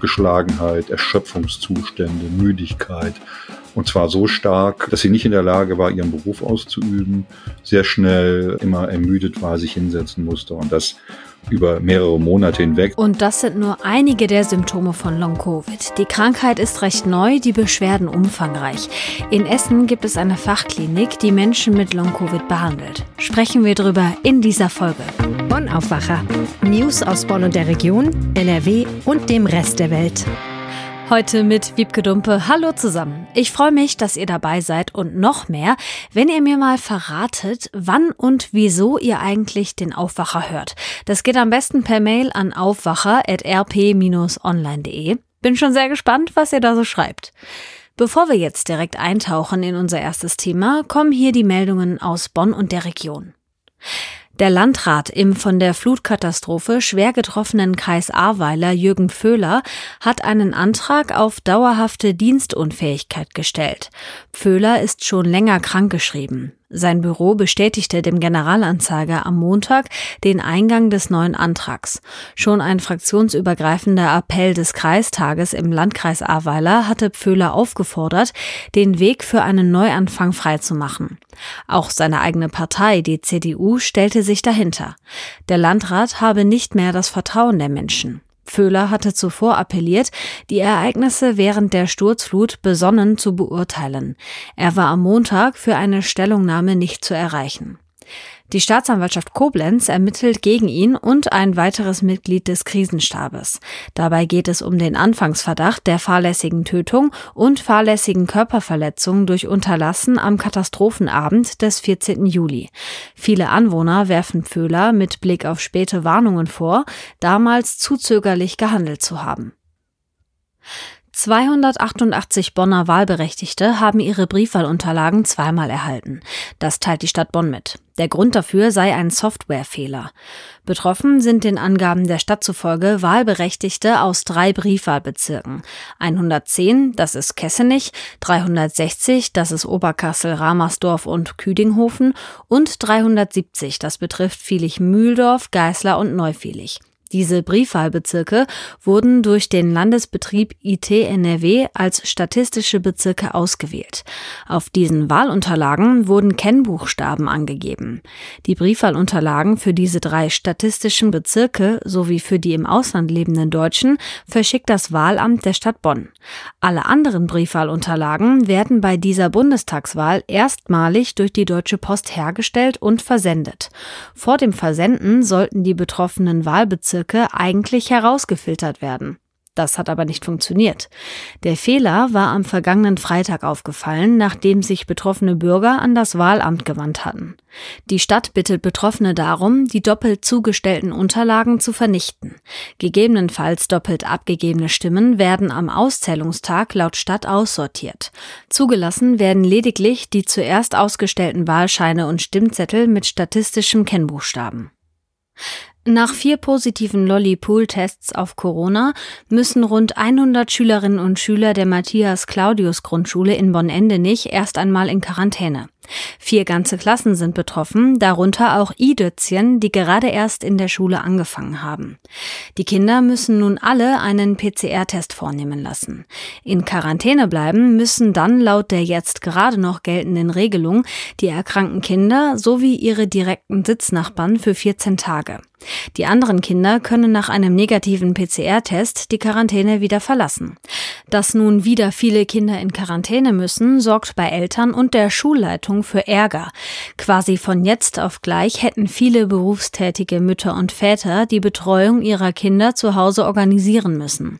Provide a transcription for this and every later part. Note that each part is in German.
Abgeschlagenheit, Erschöpfungszustände, Müdigkeit. Und zwar so stark, dass sie nicht in der Lage war, ihren Beruf auszuüben, sehr schnell immer ermüdet war, sich hinsetzen musste. Und das über mehrere Monate hinweg. Und das sind nur einige der Symptome von Long-Covid. Die Krankheit ist recht neu, die Beschwerden umfangreich. In Essen gibt es eine Fachklinik, die Menschen mit Long-Covid behandelt. Sprechen wir drüber in dieser Folge. Bonn Aufwacher. News aus Bonn und der Region, NRW und dem Rest der Welt. Heute mit Wiebke Dumpe. Hallo zusammen. Ich freue mich, dass ihr dabei seid und noch mehr, wenn ihr mir mal verratet, wann und wieso ihr eigentlich den Aufwacher hört. Das geht am besten per Mail an aufwacher.rp-online.de. Bin schon sehr gespannt, was ihr da so schreibt. Bevor wir jetzt direkt eintauchen in unser erstes Thema, kommen hier die Meldungen aus Bonn und der Region. Der Landrat im von der Flutkatastrophe schwer getroffenen Kreis Ahrweiler, Jürgen Pföhler, hat einen Antrag auf dauerhafte Dienstunfähigkeit gestellt. Pföhler ist schon länger krankgeschrieben. Sein Büro bestätigte dem Generalanzeiger am Montag den Eingang des neuen Antrags. Schon ein fraktionsübergreifender Appell des Kreistages im Landkreis Ahrweiler hatte Pföhler aufgefordert, den Weg für einen Neuanfang freizumachen. Auch seine eigene Partei, die CDU, stellte sich dahinter. Der Landrat habe nicht mehr das Vertrauen der Menschen. Föhler hatte zuvor appelliert, die Ereignisse während der Sturzflut besonnen zu beurteilen. Er war am Montag für eine Stellungnahme nicht zu erreichen. Die Staatsanwaltschaft Koblenz ermittelt gegen ihn und ein weiteres Mitglied des Krisenstabes. Dabei geht es um den Anfangsverdacht der fahrlässigen Tötung und fahrlässigen Körperverletzung durch Unterlassen am Katastrophenabend des 14. Juli. Viele Anwohner werfen Pföhler mit Blick auf späte Warnungen vor, damals zu zögerlich gehandelt zu haben. 288 Bonner Wahlberechtigte haben ihre Briefwahlunterlagen zweimal erhalten. Das teilt die Stadt Bonn mit. Der Grund dafür sei ein Softwarefehler. Betroffen sind den Angaben der Stadt zufolge Wahlberechtigte aus drei Briefwahlbezirken. 110, das ist Kessenich, 360, das ist Oberkassel, Ramersdorf und Küdinghofen und 370, das betrifft Vielig-Mühldorf, Geißler und Neufielich. Diese Briefwahlbezirke wurden durch den Landesbetrieb IT NRW als statistische Bezirke ausgewählt. Auf diesen Wahlunterlagen wurden Kennbuchstaben angegeben. Die Briefwahlunterlagen für diese drei statistischen Bezirke sowie für die im Ausland lebenden Deutschen verschickt das Wahlamt der Stadt Bonn. Alle anderen Briefwahlunterlagen werden bei dieser Bundestagswahl erstmalig durch die Deutsche Post hergestellt und versendet. Vor dem Versenden sollten die betroffenen Wahlbezirke Bezirke eigentlich herausgefiltert werden. Das hat aber nicht funktioniert. Der Fehler war am vergangenen Freitag aufgefallen, nachdem sich betroffene Bürger an das Wahlamt gewandt hatten. Die Stadt bittet Betroffene darum, die doppelt zugestellten Unterlagen zu vernichten. Gegebenenfalls doppelt abgegebene Stimmen werden am Auszählungstag laut Stadt aussortiert. Zugelassen werden lediglich die zuerst ausgestellten Wahlscheine und Stimmzettel mit statistischem Kennbuchstaben. Nach vier positiven Lolly-Pool-Tests auf Corona müssen rund 100 Schülerinnen und Schüler der Matthias-Claudius-Grundschule in Bonn-Endenich erst einmal in Quarantäne. Vier ganze Klassen sind betroffen, darunter auch I-Dötzchen, die gerade erst in der Schule angefangen haben. Die Kinder müssen nun alle einen PCR-Test vornehmen lassen. In Quarantäne bleiben müssen dann laut der jetzt gerade noch geltenden Regelung die erkrankten Kinder sowie ihre direkten Sitznachbarn für 14 Tage. Die anderen Kinder können nach einem negativen PCR-Test die Quarantäne wieder verlassen. Dass nun wieder viele Kinder in Quarantäne müssen, sorgt bei Eltern und der Schulleitung für Ärger. Quasi von jetzt auf gleich hätten viele berufstätige Mütter und Väter die Betreuung ihrer Kinder zu Hause organisieren müssen.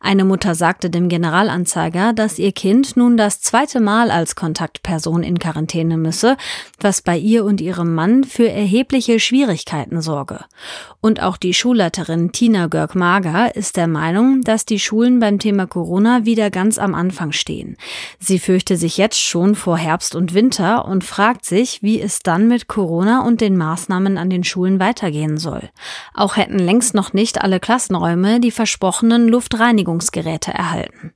Eine Mutter sagte dem Generalanzeiger, dass ihr Kind nun das zweite Mal als Kontaktperson in Quarantäne müsse, was bei ihr und ihrem Mann für erhebliche Schwierigkeiten sorge. Und auch die Schulleiterin Tina Görg-Mager ist der Meinung, dass die Schulen beim Thema Corona wieder ganz am Anfang stehen. Sie fürchte sich jetzt schon vor Herbst und Winter und fragt sich, wie es dann mit Corona und den Maßnahmen an den Schulen weitergehen soll. Auch hätten längst noch nicht alle Klassenräume die versprochenen Luftreinigungsgeräte erhalten.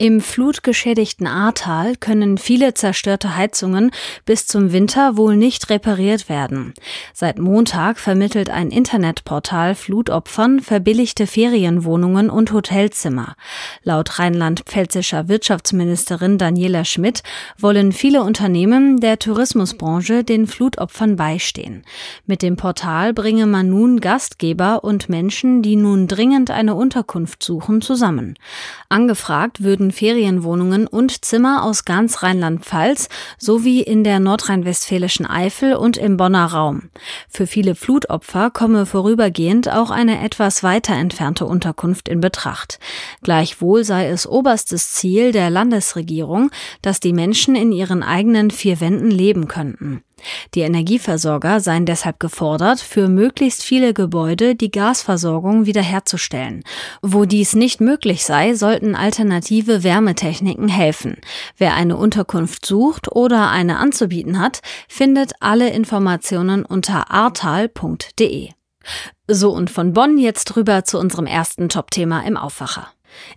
Im flutgeschädigten Ahrtal können viele zerstörte Heizungen bis zum Winter wohl nicht repariert werden. Seit Montag vermittelt ein Internetportal Flutopfern verbilligte Ferienwohnungen und Hotelzimmer. Laut rheinland-pfälzischer Wirtschaftsministerin Daniela Schmidt wollen viele Unternehmen der Tourismusbranche den Flutopfern beistehen. Mit dem Portal bringe man nun Gastgeber und Menschen, die nun dringend eine Unterkunft suchen, zusammen. Angefragt würden wurden Ferienwohnungen und Zimmer aus ganz Rheinland-Pfalz sowie in der nordrhein-westfälischen Eifel und im Bonner Raum. Für viele Flutopfer komme vorübergehend auch eine etwas weiter entfernte Unterkunft in Betracht. Gleichwohl sei es oberstes Ziel der Landesregierung, dass die Menschen in ihren eigenen vier Wänden leben könnten. Die Energieversorger seien deshalb gefordert, für möglichst viele Gebäude die Gasversorgung wiederherzustellen. Wo dies nicht möglich sei, sollten alternative Wärmetechniken helfen. Wer eine Unterkunft sucht oder eine anzubieten hat, findet alle Informationen unter artal.de. So und von Bonn jetzt rüber zu unserem ersten Top-Thema im Aufwacher.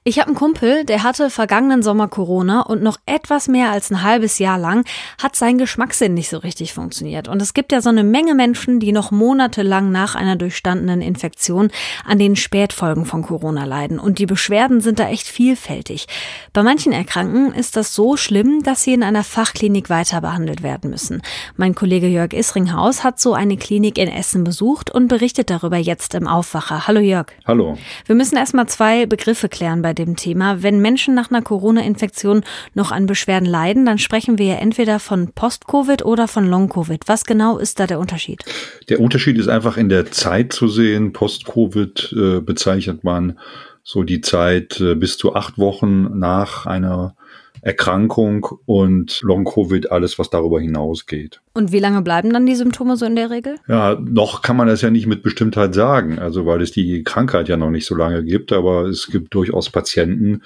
Ich habe einen Kumpel, der hatte vergangenen Sommer Corona und noch etwas mehr als ein halbes Jahr lang hat sein Geschmackssinn nicht so richtig funktioniert. Und es gibt ja so eine Menge Menschen, die noch monatelang nach einer durchstandenen Infektion an den Spätfolgen von Corona leiden. Und die Beschwerden sind da echt vielfältig. Bei manchen Erkrankten ist das so schlimm, dass sie in einer Fachklinik weiter behandelt werden müssen. Mein Kollege Jörg Isringhaus hat so eine Klinik in Essen besucht und berichtet darüber jetzt im Aufwacher. Hallo Jörg. Hallo. Wir müssen erstmal zwei Begriffe klären klären bei dem Thema. Wenn Menschen nach einer Corona-Infektion noch an Beschwerden leiden, dann sprechen wir ja entweder von Post-Covid oder von Long-Covid. Was genau ist da der Unterschied? Der Unterschied ist einfach in der Zeit zu sehen. Post-Covid äh, bezeichnet man so die Zeit äh, bis zu acht Wochen nach einer Erkrankung und Long-Covid, alles, was darüber hinausgeht. Und wie lange bleiben dann die Symptome so in der Regel? Ja, noch kann man das ja nicht mit Bestimmtheit sagen, also weil es die Krankheit ja noch nicht so lange gibt, aber es gibt durchaus Patienten,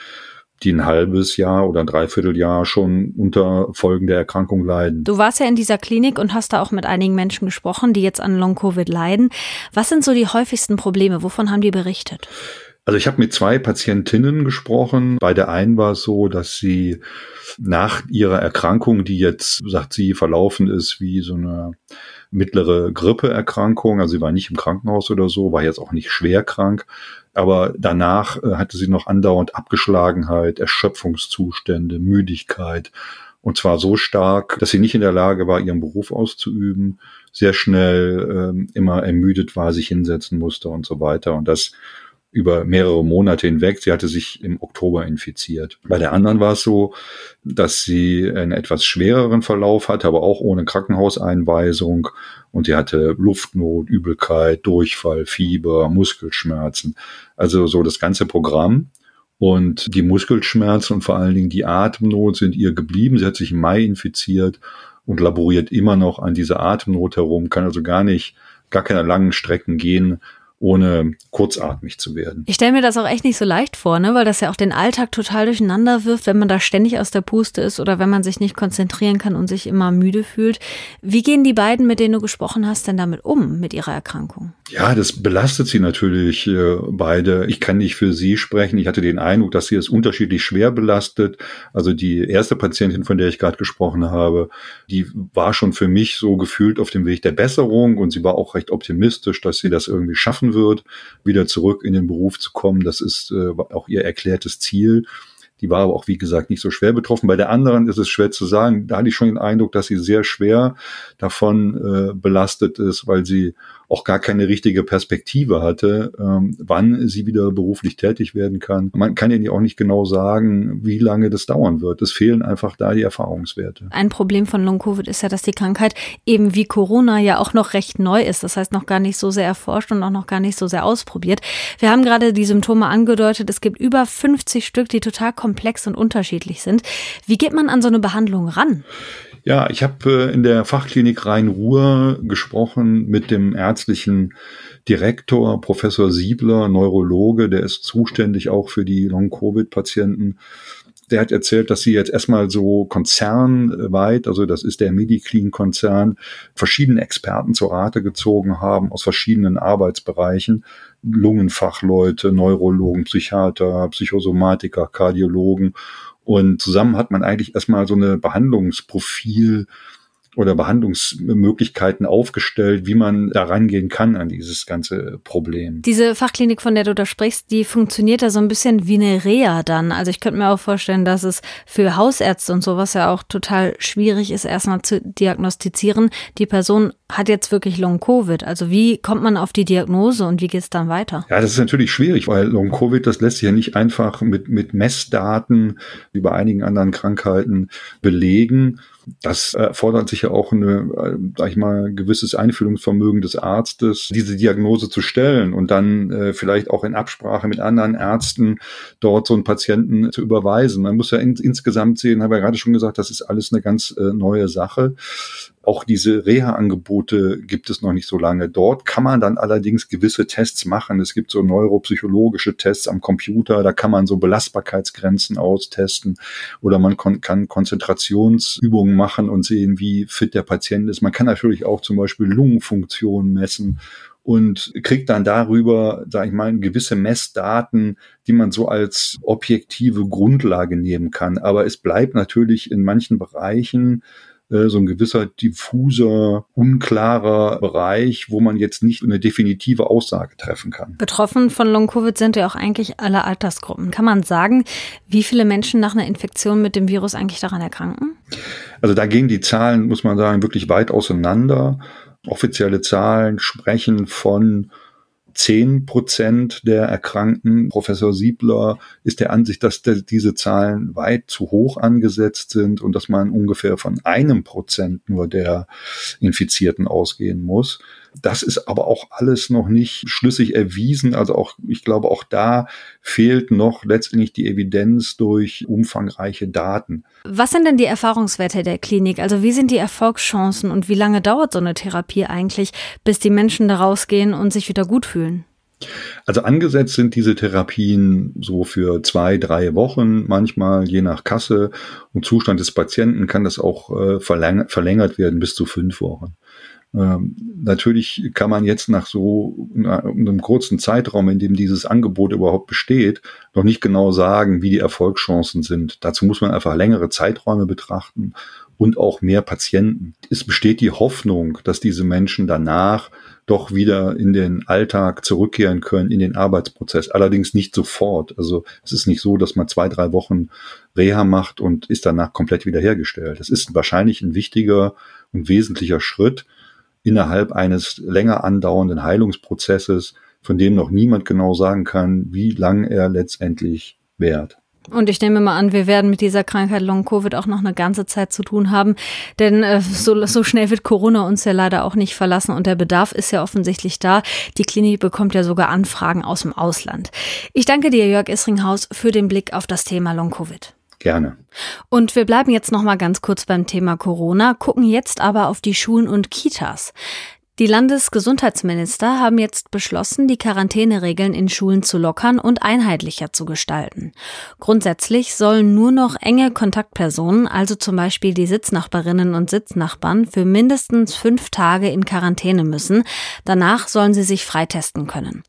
die ein halbes Jahr oder ein Dreivierteljahr schon unter Folgen der Erkrankung leiden. Du warst ja in dieser Klinik und hast da auch mit einigen Menschen gesprochen, die jetzt an Long-Covid leiden. Was sind so die häufigsten Probleme? Wovon haben die berichtet? Also ich habe mit zwei Patientinnen gesprochen. Bei der einen war es so, dass sie nach ihrer Erkrankung, die jetzt, sagt sie, verlaufen ist wie so eine mittlere Grippeerkrankung, also sie war nicht im Krankenhaus oder so, war jetzt auch nicht schwer krank, aber danach äh, hatte sie noch andauernd Abgeschlagenheit, Erschöpfungszustände, Müdigkeit und zwar so stark, dass sie nicht in der Lage war, ihren Beruf auszuüben, sehr schnell ähm, immer ermüdet war, sich hinsetzen musste und so weiter. Und das über mehrere Monate hinweg. Sie hatte sich im Oktober infiziert. Bei der anderen war es so, dass sie einen etwas schwereren Verlauf hatte, aber auch ohne Krankenhauseinweisung. Und sie hatte Luftnot, Übelkeit, Durchfall, Fieber, Muskelschmerzen. Also so das ganze Programm. Und die Muskelschmerzen und vor allen Dingen die Atemnot sind ihr geblieben. Sie hat sich im Mai infiziert und laboriert immer noch an dieser Atemnot herum, kann also gar nicht, gar keine langen Strecken gehen ohne kurzatmig zu werden. Ich stelle mir das auch echt nicht so leicht vor, ne? weil das ja auch den Alltag total durcheinander wirft, wenn man da ständig aus der Puste ist oder wenn man sich nicht konzentrieren kann und sich immer müde fühlt. Wie gehen die beiden, mit denen du gesprochen hast, denn damit um, mit ihrer Erkrankung? Ja, das belastet sie natürlich äh, beide. Ich kann nicht für sie sprechen. Ich hatte den Eindruck, dass sie es unterschiedlich schwer belastet. Also die erste Patientin, von der ich gerade gesprochen habe, die war schon für mich so gefühlt auf dem Weg der Besserung und sie war auch recht optimistisch, dass sie das irgendwie schaffen wird, wieder zurück in den Beruf zu kommen. Das ist äh, auch ihr erklärtes Ziel. Die war aber auch, wie gesagt, nicht so schwer betroffen. Bei der anderen ist es schwer zu sagen. Da hatte ich schon den Eindruck, dass sie sehr schwer davon äh, belastet ist, weil sie auch gar keine richtige Perspektive hatte, ähm, wann sie wieder beruflich tätig werden kann. Man kann ja auch nicht genau sagen, wie lange das dauern wird. Es fehlen einfach da die Erfahrungswerte. Ein Problem von Long-Covid ist ja, dass die Krankheit eben wie Corona ja auch noch recht neu ist. Das heißt, noch gar nicht so sehr erforscht und auch noch gar nicht so sehr ausprobiert. Wir haben gerade die Symptome angedeutet. Es gibt über 50 Stück, die total komplex und unterschiedlich sind. Wie geht man an so eine Behandlung ran? Ja, ich habe äh, in der Fachklinik Rhein-Ruhr gesprochen mit dem ärztlichen Direktor, Professor Siebler, Neurologe, der ist zuständig auch für die Long-Covid-Patienten. Der hat erzählt, dass sie jetzt erstmal so konzernweit, also das ist der MediClean-Konzern, verschiedene Experten zur Rate gezogen haben aus verschiedenen Arbeitsbereichen. Lungenfachleute, Neurologen, Psychiater, Psychosomatiker, Kardiologen. Und zusammen hat man eigentlich erstmal so eine Behandlungsprofil oder Behandlungsmöglichkeiten aufgestellt, wie man da rangehen kann an dieses ganze Problem. Diese Fachklinik, von der du da sprichst, die funktioniert da so ein bisschen wie eine Reha dann. Also ich könnte mir auch vorstellen, dass es für Hausärzte und sowas ja auch total schwierig ist, erstmal zu diagnostizieren. Die Person hat jetzt wirklich Long-Covid. Also wie kommt man auf die Diagnose und wie geht es dann weiter? Ja, das ist natürlich schwierig, weil Long-Covid, das lässt sich ja nicht einfach mit, mit Messdaten wie bei einigen anderen Krankheiten belegen. Das erfordert sicher auch eine, äh, sag ich mal, gewisses Einfühlungsvermögen des Arztes, diese Diagnose zu stellen und dann äh, vielleicht auch in Absprache mit anderen Ärzten dort so einen Patienten zu überweisen. Man muss ja in, insgesamt sehen, habe ja gerade schon gesagt, das ist alles eine ganz äh, neue Sache. Auch diese Reha-Angebote gibt es noch nicht so lange. Dort kann man dann allerdings gewisse Tests machen. Es gibt so neuropsychologische Tests am Computer, da kann man so Belastbarkeitsgrenzen austesten oder man kon kann Konzentrationsübungen machen und sehen, wie fit der Patient ist. Man kann natürlich auch zum Beispiel Lungenfunktion messen und kriegt dann darüber, sage ich mal, gewisse Messdaten, die man so als objektive Grundlage nehmen kann. Aber es bleibt natürlich in manchen Bereichen so ein gewisser diffuser, unklarer Bereich, wo man jetzt nicht eine definitive Aussage treffen kann. Betroffen von Long-Covid sind ja auch eigentlich alle Altersgruppen. Kann man sagen, wie viele Menschen nach einer Infektion mit dem Virus eigentlich daran erkranken? Also da gehen die Zahlen, muss man sagen, wirklich weit auseinander. Offizielle Zahlen sprechen von 10 Prozent der Erkrankten. Professor Siebler ist der Ansicht, dass diese Zahlen weit zu hoch angesetzt sind und dass man ungefähr von einem Prozent nur der Infizierten ausgehen muss. Das ist aber auch alles noch nicht schlüssig erwiesen. Also auch, ich glaube, auch da fehlt noch letztendlich die Evidenz durch umfangreiche Daten. Was sind denn die Erfahrungswerte der Klinik? Also wie sind die Erfolgschancen und wie lange dauert so eine Therapie eigentlich, bis die Menschen da rausgehen und sich wieder gut fühlen? Also angesetzt sind diese Therapien so für zwei, drei Wochen, manchmal je nach Kasse und Zustand des Patienten kann das auch äh, verlängert werden bis zu fünf Wochen. Ähm, natürlich kann man jetzt nach so einem kurzen Zeitraum, in dem dieses Angebot überhaupt besteht, noch nicht genau sagen, wie die Erfolgschancen sind. Dazu muss man einfach längere Zeiträume betrachten und auch mehr Patienten. Es besteht die Hoffnung, dass diese Menschen danach doch wieder in den Alltag zurückkehren können, in den Arbeitsprozess. Allerdings nicht sofort. Also es ist nicht so, dass man zwei, drei Wochen Reha macht und ist danach komplett wiederhergestellt. Das ist wahrscheinlich ein wichtiger und wesentlicher Schritt, innerhalb eines länger andauernden Heilungsprozesses, von dem noch niemand genau sagen kann, wie lang er letztendlich währt. Und ich nehme mal an, wir werden mit dieser Krankheit Long-Covid auch noch eine ganze Zeit zu tun haben, denn äh, so, so schnell wird Corona uns ja leider auch nicht verlassen und der Bedarf ist ja offensichtlich da. Die Klinik bekommt ja sogar Anfragen aus dem Ausland. Ich danke dir, Jörg Isringhaus, für den Blick auf das Thema Long-Covid. Gerne. Und wir bleiben jetzt noch mal ganz kurz beim Thema Corona, gucken jetzt aber auf die Schulen und Kitas. Die Landesgesundheitsminister haben jetzt beschlossen, die Quarantäneregeln in Schulen zu lockern und einheitlicher zu gestalten. Grundsätzlich sollen nur noch enge Kontaktpersonen, also zum Beispiel die Sitznachbarinnen und Sitznachbarn, für mindestens fünf Tage in Quarantäne müssen. Danach sollen sie sich freitesten können.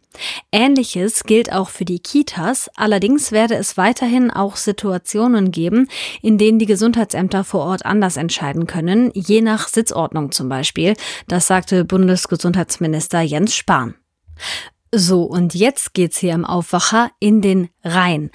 Ähnliches gilt auch für die Kitas, allerdings werde es weiterhin auch Situationen geben, in denen die Gesundheitsämter vor Ort anders entscheiden können, je nach Sitzordnung zum Beispiel. Das sagte Bundesgesundheitsminister Jens Spahn. So, und jetzt geht's hier im Aufwacher in den Rhein.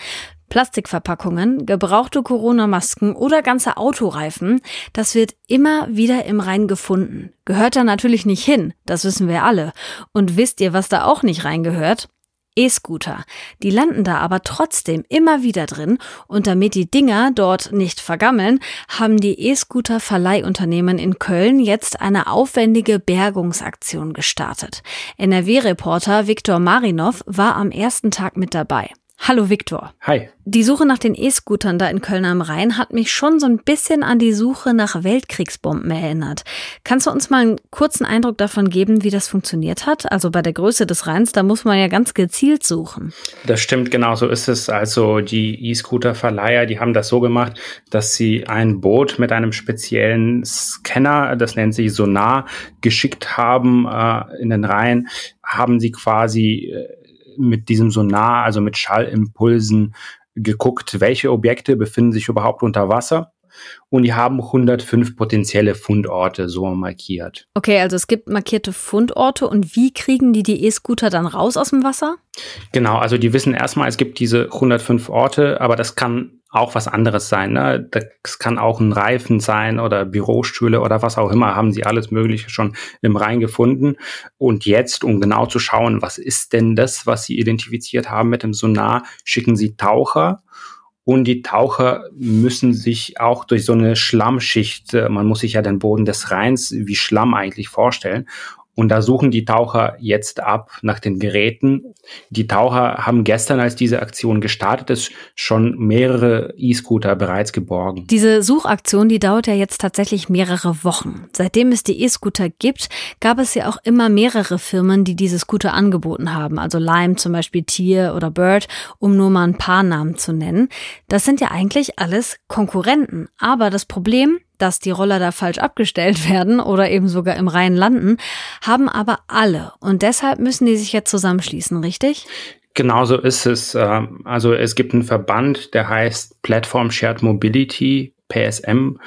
Plastikverpackungen, gebrauchte Corona-Masken oder ganze Autoreifen, das wird immer wieder im Rhein gefunden. Gehört da natürlich nicht hin, das wissen wir alle. Und wisst ihr, was da auch nicht reingehört? E-Scooter. Die landen da aber trotzdem immer wieder drin und damit die Dinger dort nicht vergammeln, haben die E-Scooter-Verleihunternehmen in Köln jetzt eine aufwendige Bergungsaktion gestartet. NRW-Reporter Viktor Marinov war am ersten Tag mit dabei. Hallo Viktor. Hi. Die Suche nach den E-Scootern da in Köln am Rhein hat mich schon so ein bisschen an die Suche nach Weltkriegsbomben erinnert. Kannst du uns mal einen kurzen Eindruck davon geben, wie das funktioniert hat? Also bei der Größe des Rheins, da muss man ja ganz gezielt suchen. Das stimmt, genau so ist es. Also die E-Scooter-Verleiher, die haben das so gemacht, dass sie ein Boot mit einem speziellen Scanner, das nennt sich Sonar, geschickt haben äh, in den Rhein, haben sie quasi äh, mit diesem Sonar, also mit Schallimpulsen geguckt, welche Objekte befinden sich überhaupt unter Wasser. Und die haben 105 potenzielle Fundorte so markiert. Okay, also es gibt markierte Fundorte und wie kriegen die die E-Scooter dann raus aus dem Wasser? Genau, also die wissen erstmal, es gibt diese 105 Orte, aber das kann auch was anderes sein. Ne? Das kann auch ein Reifen sein oder Bürostühle oder was auch immer. Haben sie alles Mögliche schon im Rhein gefunden. Und jetzt, um genau zu schauen, was ist denn das, was sie identifiziert haben mit dem Sonar, schicken sie Taucher. Und die Taucher müssen sich auch durch so eine Schlammschicht, äh, man muss sich ja den Boden des Rheins wie Schlamm eigentlich vorstellen. Und da suchen die Taucher jetzt ab nach den Geräten. Die Taucher haben gestern, als diese Aktion gestartet ist, schon mehrere E-Scooter bereits geborgen. Diese Suchaktion, die dauert ja jetzt tatsächlich mehrere Wochen. Seitdem es die E-Scooter gibt, gab es ja auch immer mehrere Firmen, die diese Scooter angeboten haben. Also Lime zum Beispiel Tier oder Bird, um nur mal ein paar Namen zu nennen. Das sind ja eigentlich alles Konkurrenten. Aber das Problem, dass die Roller da falsch abgestellt werden oder eben sogar im Rhein landen, haben aber alle. Und deshalb müssen die sich jetzt zusammenschließen, richtig? Genauso ist es. Ähm, also es gibt einen Verband, der heißt Platform Shared Mobility, PSM.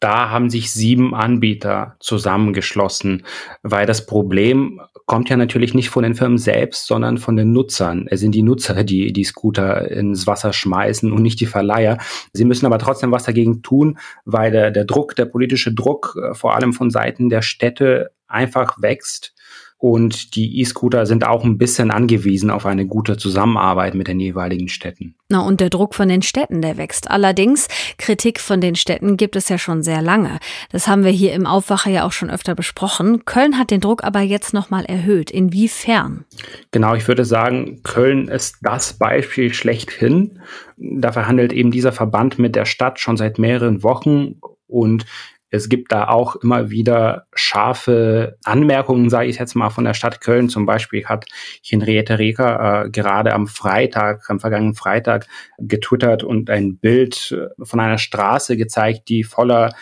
Da haben sich sieben Anbieter zusammengeschlossen, weil das Problem kommt ja natürlich nicht von den Firmen selbst, sondern von den Nutzern. Es sind die Nutzer, die die Scooter ins Wasser schmeißen und nicht die Verleiher. Sie müssen aber trotzdem was dagegen tun, weil der, der Druck, der politische Druck, äh, vor allem von Seiten der Städte einfach wächst und die E-Scooter sind auch ein bisschen angewiesen auf eine gute Zusammenarbeit mit den jeweiligen Städten. Na, und der Druck von den Städten, der wächst. Allerdings, Kritik von den Städten gibt es ja schon sehr lange. Das haben wir hier im Aufwacher ja auch schon öfter besprochen. Köln hat den Druck aber jetzt nochmal erhöht. Inwiefern? Genau, ich würde sagen, Köln ist das Beispiel schlechthin. Da verhandelt eben dieser Verband mit der Stadt schon seit mehreren Wochen und es gibt da auch immer wieder scharfe Anmerkungen, sage ich jetzt mal, von der Stadt Köln. Zum Beispiel hat Henriette Reker äh, gerade am Freitag, am vergangenen Freitag getwittert und ein Bild äh, von einer Straße gezeigt, die voller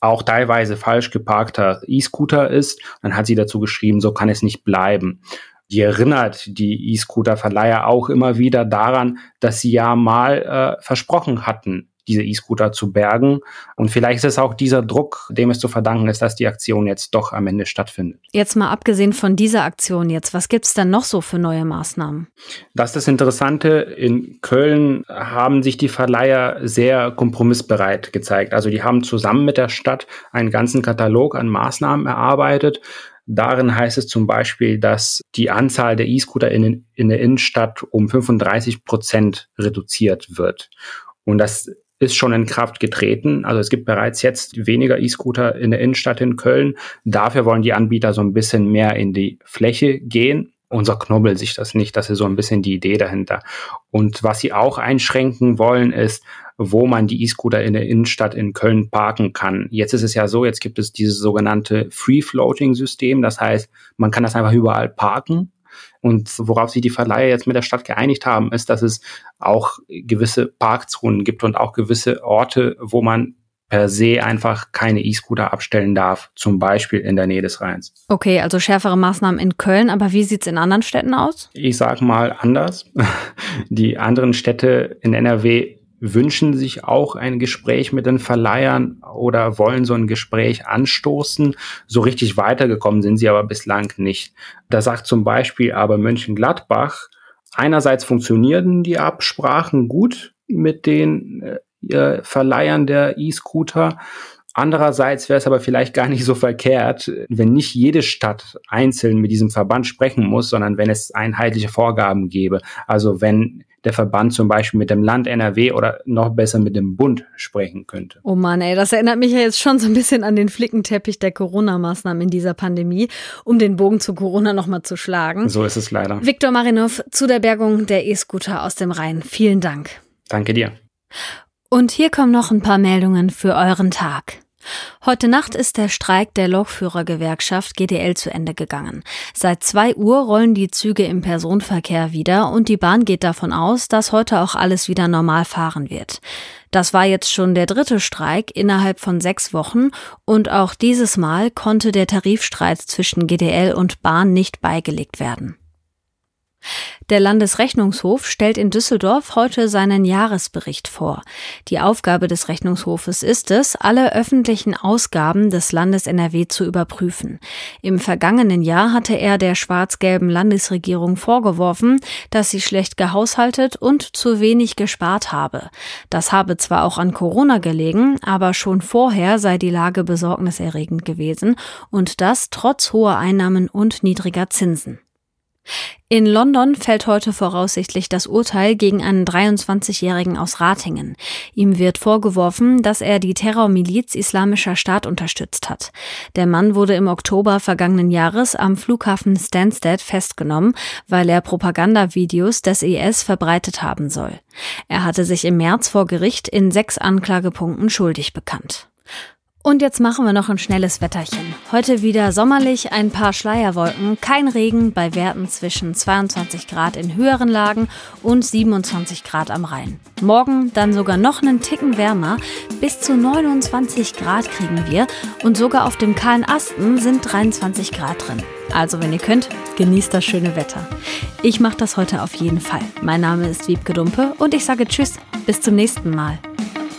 auch teilweise falsch geparkter E-Scooter ist. Dann hat sie dazu geschrieben, so kann es nicht bleiben. Die erinnert die E-Scooter-Verleiher auch immer wieder daran, dass sie ja mal äh, versprochen hatten, diese E-Scooter zu bergen. Und vielleicht ist es auch dieser Druck, dem es zu verdanken ist, dass die Aktion jetzt doch am Ende stattfindet. Jetzt mal abgesehen von dieser Aktion jetzt, was gibt es denn noch so für neue Maßnahmen? Das ist das Interessante. In Köln haben sich die Verleiher sehr kompromissbereit gezeigt. Also die haben zusammen mit der Stadt einen ganzen Katalog an Maßnahmen erarbeitet. Darin heißt es zum Beispiel, dass die Anzahl der E-Scooter in, in der Innenstadt um 35 Prozent reduziert wird. Und das ist schon in Kraft getreten. Also es gibt bereits jetzt weniger E-Scooter in der Innenstadt in Köln. Dafür wollen die Anbieter so ein bisschen mehr in die Fläche gehen. Unser Knobbel sich das nicht. Das ist so ein bisschen die Idee dahinter. Und was sie auch einschränken wollen, ist, wo man die E-Scooter in der Innenstadt in Köln parken kann. Jetzt ist es ja so, jetzt gibt es dieses sogenannte Free-Floating-System. Das heißt, man kann das einfach überall parken. Und worauf sich die Verleiher jetzt mit der Stadt geeinigt haben, ist, dass es auch gewisse Parkzonen gibt und auch gewisse Orte, wo man per se einfach keine E-Scooter abstellen darf, zum Beispiel in der Nähe des Rheins. Okay, also schärfere Maßnahmen in Köln, aber wie sieht es in anderen Städten aus? Ich sag mal anders. Die anderen Städte in NRW wünschen sich auch ein Gespräch mit den Verleihern oder wollen so ein Gespräch anstoßen. So richtig weitergekommen sind sie aber bislang nicht. Da sagt zum Beispiel aber Mönchengladbach, einerseits funktionieren die Absprachen gut mit den äh, Verleihern der E-Scooter. Andererseits wäre es aber vielleicht gar nicht so verkehrt, wenn nicht jede Stadt einzeln mit diesem Verband sprechen muss, sondern wenn es einheitliche Vorgaben gäbe. Also wenn der Verband zum Beispiel mit dem Land NRW oder noch besser mit dem Bund sprechen könnte. Oh Mann, ey, das erinnert mich ja jetzt schon so ein bisschen an den Flickenteppich der Corona-Maßnahmen in dieser Pandemie, um den Bogen zu Corona nochmal zu schlagen. So ist es leider. Viktor Marinov zu der Bergung der E-Scooter aus dem Rhein. Vielen Dank. Danke dir. Und hier kommen noch ein paar Meldungen für euren Tag. Heute Nacht ist der Streik der Lokführergewerkschaft GDL zu Ende gegangen. Seit zwei Uhr rollen die Züge im Personenverkehr wieder und die Bahn geht davon aus, dass heute auch alles wieder normal fahren wird. Das war jetzt schon der dritte Streik innerhalb von sechs Wochen und auch dieses Mal konnte der Tarifstreit zwischen GDL und Bahn nicht beigelegt werden. Der Landesrechnungshof stellt in Düsseldorf heute seinen Jahresbericht vor. Die Aufgabe des Rechnungshofes ist es, alle öffentlichen Ausgaben des Landes NRW zu überprüfen. Im vergangenen Jahr hatte er der schwarz-gelben Landesregierung vorgeworfen, dass sie schlecht gehaushaltet und zu wenig gespart habe. Das habe zwar auch an Corona gelegen, aber schon vorher sei die Lage besorgniserregend gewesen und das trotz hoher Einnahmen und niedriger Zinsen. In London fällt heute voraussichtlich das Urteil gegen einen 23-Jährigen aus Ratingen. Ihm wird vorgeworfen, dass er die Terrormiliz Islamischer Staat unterstützt hat. Der Mann wurde im Oktober vergangenen Jahres am Flughafen Stansted festgenommen, weil er Propagandavideos des IS verbreitet haben soll. Er hatte sich im März vor Gericht in sechs Anklagepunkten schuldig bekannt. Und jetzt machen wir noch ein schnelles Wetterchen. Heute wieder sommerlich, ein paar Schleierwolken, kein Regen bei Werten zwischen 22 Grad in höheren Lagen und 27 Grad am Rhein. Morgen dann sogar noch einen Ticken wärmer, bis zu 29 Grad kriegen wir und sogar auf dem kahlen Asten sind 23 Grad drin. Also wenn ihr könnt, genießt das schöne Wetter. Ich mache das heute auf jeden Fall. Mein Name ist Wiebke Dumpe und ich sage Tschüss, bis zum nächsten Mal.